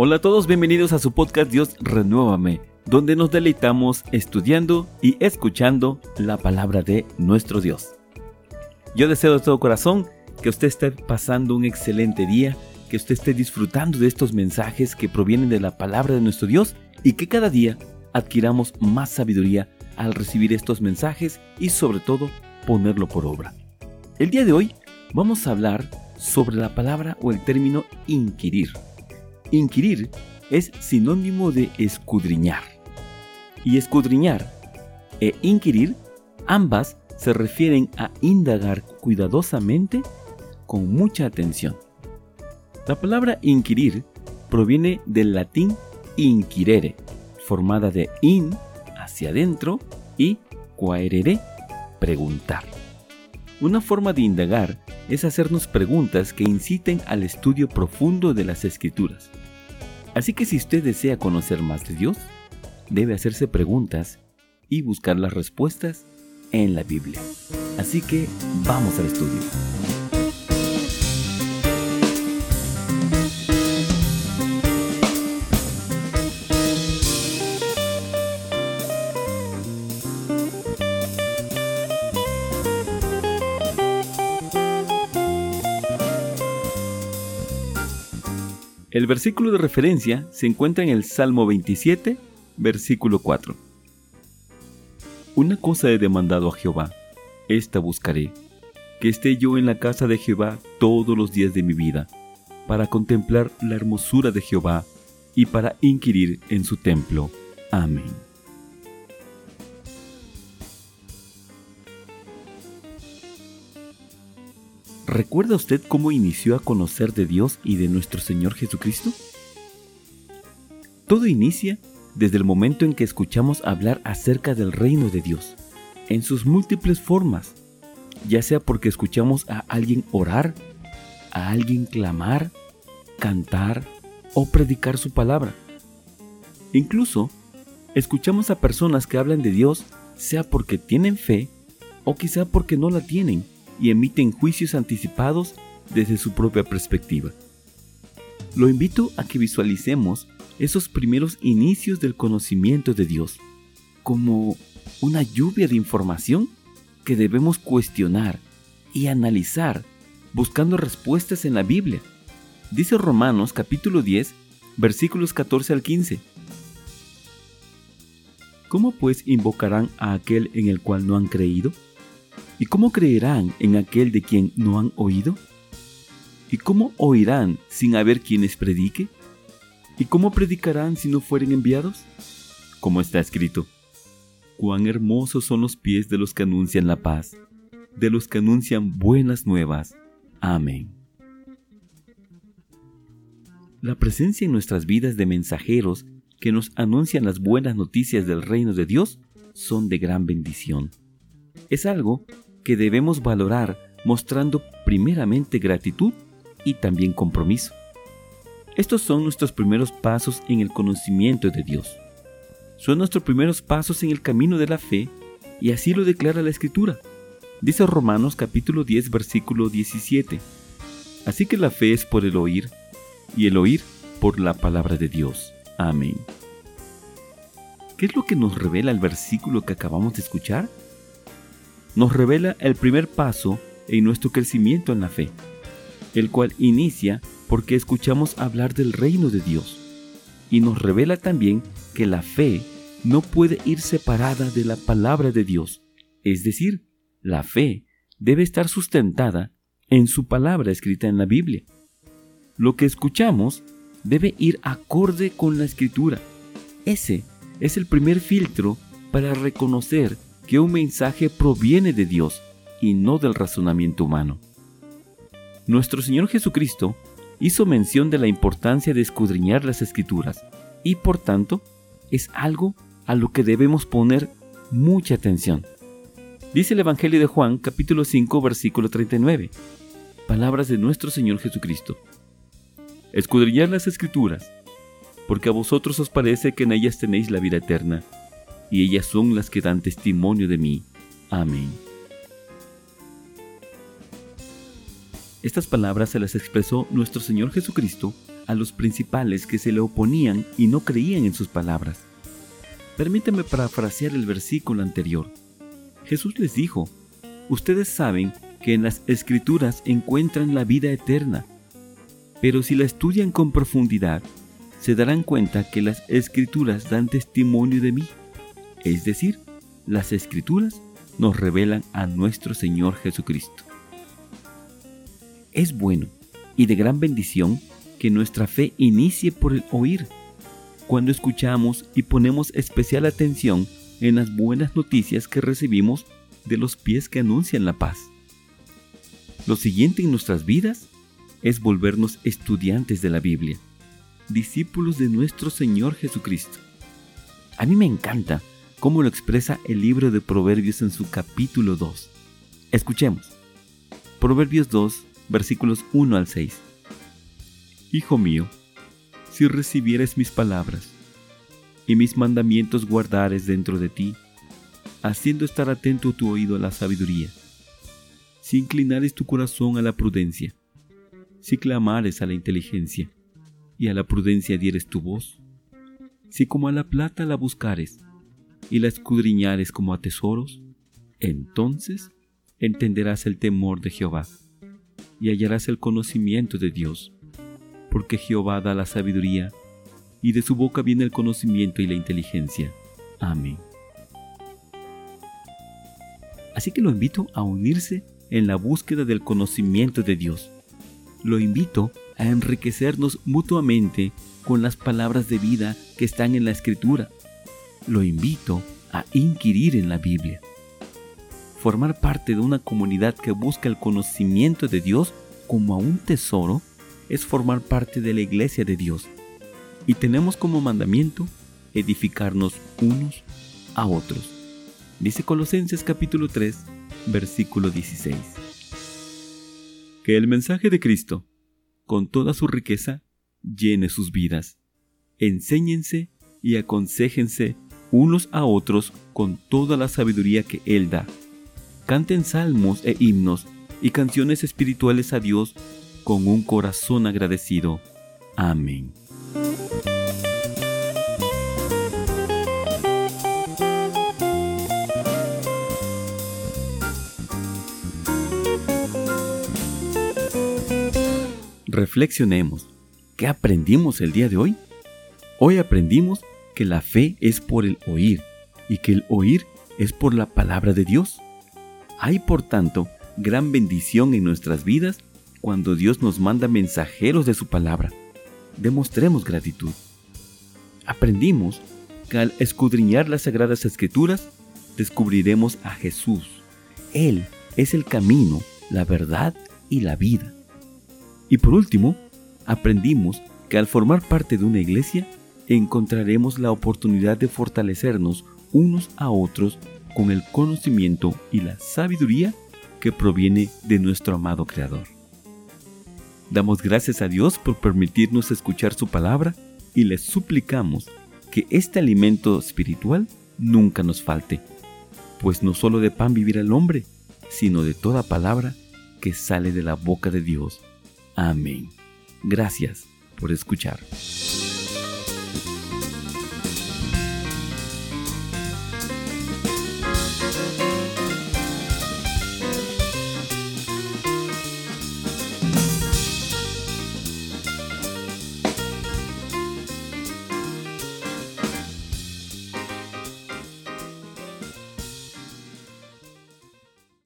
Hola a todos, bienvenidos a su podcast Dios Renuévame, donde nos deleitamos estudiando y escuchando la palabra de nuestro Dios. Yo deseo de todo corazón que usted esté pasando un excelente día, que usted esté disfrutando de estos mensajes que provienen de la palabra de nuestro Dios y que cada día adquiramos más sabiduría al recibir estos mensajes y sobre todo ponerlo por obra. El día de hoy vamos a hablar sobre la palabra o el término inquirir. Inquirir es sinónimo de escudriñar. Y escudriñar e inquirir ambas se refieren a indagar cuidadosamente con mucha atención. La palabra inquirir proviene del latín inquirere, formada de in, hacia adentro, y quaerere, preguntar. Una forma de indagar es hacernos preguntas que inciten al estudio profundo de las escrituras. Así que si usted desea conocer más de Dios, debe hacerse preguntas y buscar las respuestas en la Biblia. Así que vamos al estudio. El versículo de referencia se encuentra en el Salmo 27, versículo 4. Una cosa he demandado a Jehová, esta buscaré, que esté yo en la casa de Jehová todos los días de mi vida, para contemplar la hermosura de Jehová y para inquirir en su templo. Amén. ¿Recuerda usted cómo inició a conocer de Dios y de nuestro Señor Jesucristo? Todo inicia desde el momento en que escuchamos hablar acerca del reino de Dios, en sus múltiples formas, ya sea porque escuchamos a alguien orar, a alguien clamar, cantar o predicar su palabra. Incluso, escuchamos a personas que hablan de Dios, sea porque tienen fe o quizá porque no la tienen y emiten juicios anticipados desde su propia perspectiva. Lo invito a que visualicemos esos primeros inicios del conocimiento de Dios como una lluvia de información que debemos cuestionar y analizar buscando respuestas en la Biblia. Dice Romanos capítulo 10 versículos 14 al 15. ¿Cómo pues invocarán a aquel en el cual no han creído? ¿Y cómo creerán en aquel de quien no han oído? ¿Y cómo oirán sin haber quienes predique? ¿Y cómo predicarán si no fueren enviados? Como está escrito, cuán hermosos son los pies de los que anuncian la paz, de los que anuncian buenas nuevas. Amén. La presencia en nuestras vidas de mensajeros que nos anuncian las buenas noticias del reino de Dios son de gran bendición. Es algo que debemos valorar mostrando primeramente gratitud y también compromiso. Estos son nuestros primeros pasos en el conocimiento de Dios. Son nuestros primeros pasos en el camino de la fe y así lo declara la Escritura. Dice Romanos capítulo 10 versículo 17. Así que la fe es por el oír y el oír por la palabra de Dios. Amén. ¿Qué es lo que nos revela el versículo que acabamos de escuchar? Nos revela el primer paso en nuestro crecimiento en la fe, el cual inicia porque escuchamos hablar del reino de Dios, y nos revela también que la fe no puede ir separada de la palabra de Dios, es decir, la fe debe estar sustentada en su palabra escrita en la Biblia. Lo que escuchamos debe ir acorde con la escritura. Ese es el primer filtro para reconocer que un mensaje proviene de Dios y no del razonamiento humano. Nuestro Señor Jesucristo hizo mención de la importancia de escudriñar las escrituras y por tanto es algo a lo que debemos poner mucha atención. Dice el Evangelio de Juan capítulo 5 versículo 39. Palabras de nuestro Señor Jesucristo. Escudriñar las escrituras, porque a vosotros os parece que en ellas tenéis la vida eterna, y ellas son las que dan testimonio de mí. Amén. Estas palabras se las expresó nuestro Señor Jesucristo a los principales que se le oponían y no creían en sus palabras. Permítame parafrasear el versículo anterior. Jesús les dijo, Ustedes saben que en las escrituras encuentran la vida eterna, pero si la estudian con profundidad, se darán cuenta que las escrituras dan testimonio de mí. Es decir, las escrituras nos revelan a nuestro Señor Jesucristo. Es bueno y de gran bendición que nuestra fe inicie por el oír. Cuando escuchamos y ponemos especial atención en las buenas noticias que recibimos de los pies que anuncian la paz. Lo siguiente en nuestras vidas es volvernos estudiantes de la Biblia, discípulos de nuestro Señor Jesucristo. A mí me encanta cómo lo expresa el libro de Proverbios en su capítulo 2. Escuchemos. Proverbios 2, versículos 1 al 6. Hijo mío, si recibieres mis palabras y mis mandamientos guardares dentro de ti, haciendo estar atento tu oído a la sabiduría, si inclinares tu corazón a la prudencia, si clamares a la inteligencia y a la prudencia dieres tu voz, si como a la plata la buscares y la escudriñares como a tesoros, entonces entenderás el temor de Jehová y hallarás el conocimiento de Dios, porque Jehová da la sabiduría y de su boca viene el conocimiento y la inteligencia. Amén. Así que lo invito a unirse en la búsqueda del conocimiento de Dios. Lo invito a enriquecernos mutuamente con las palabras de vida que están en la Escritura. Lo invito a inquirir en la Biblia. Formar parte de una comunidad que busca el conocimiento de Dios como a un tesoro es formar parte de la iglesia de Dios. Y tenemos como mandamiento edificarnos unos a otros dice Colosenses capítulo 3, versículo 16. Que el mensaje de Cristo, con toda su riqueza, llene sus vidas. Enséñense y aconsejense unos a otros con toda la sabiduría que Él da. Canten salmos e himnos y canciones espirituales a Dios con un corazón agradecido. Amén. reflexionemos. ¿Qué aprendimos el día de hoy? Hoy aprendimos que la fe es por el oír y que el oír es por la palabra de Dios. Hay, por tanto, gran bendición en nuestras vidas cuando Dios nos manda mensajeros de su palabra. Demostremos gratitud. Aprendimos que al escudriñar las sagradas escrituras, descubriremos a Jesús. Él es el camino, la verdad y la vida. Y por último, aprendimos que al formar parte de una iglesia, encontraremos la oportunidad de fortalecernos unos a otros con el conocimiento y la sabiduría que proviene de nuestro amado Creador. Damos gracias a Dios por permitirnos escuchar su palabra y le suplicamos que este alimento espiritual nunca nos falte, pues no solo de pan vivirá el hombre, sino de toda palabra que sale de la boca de Dios. Amén. Gracias por escuchar.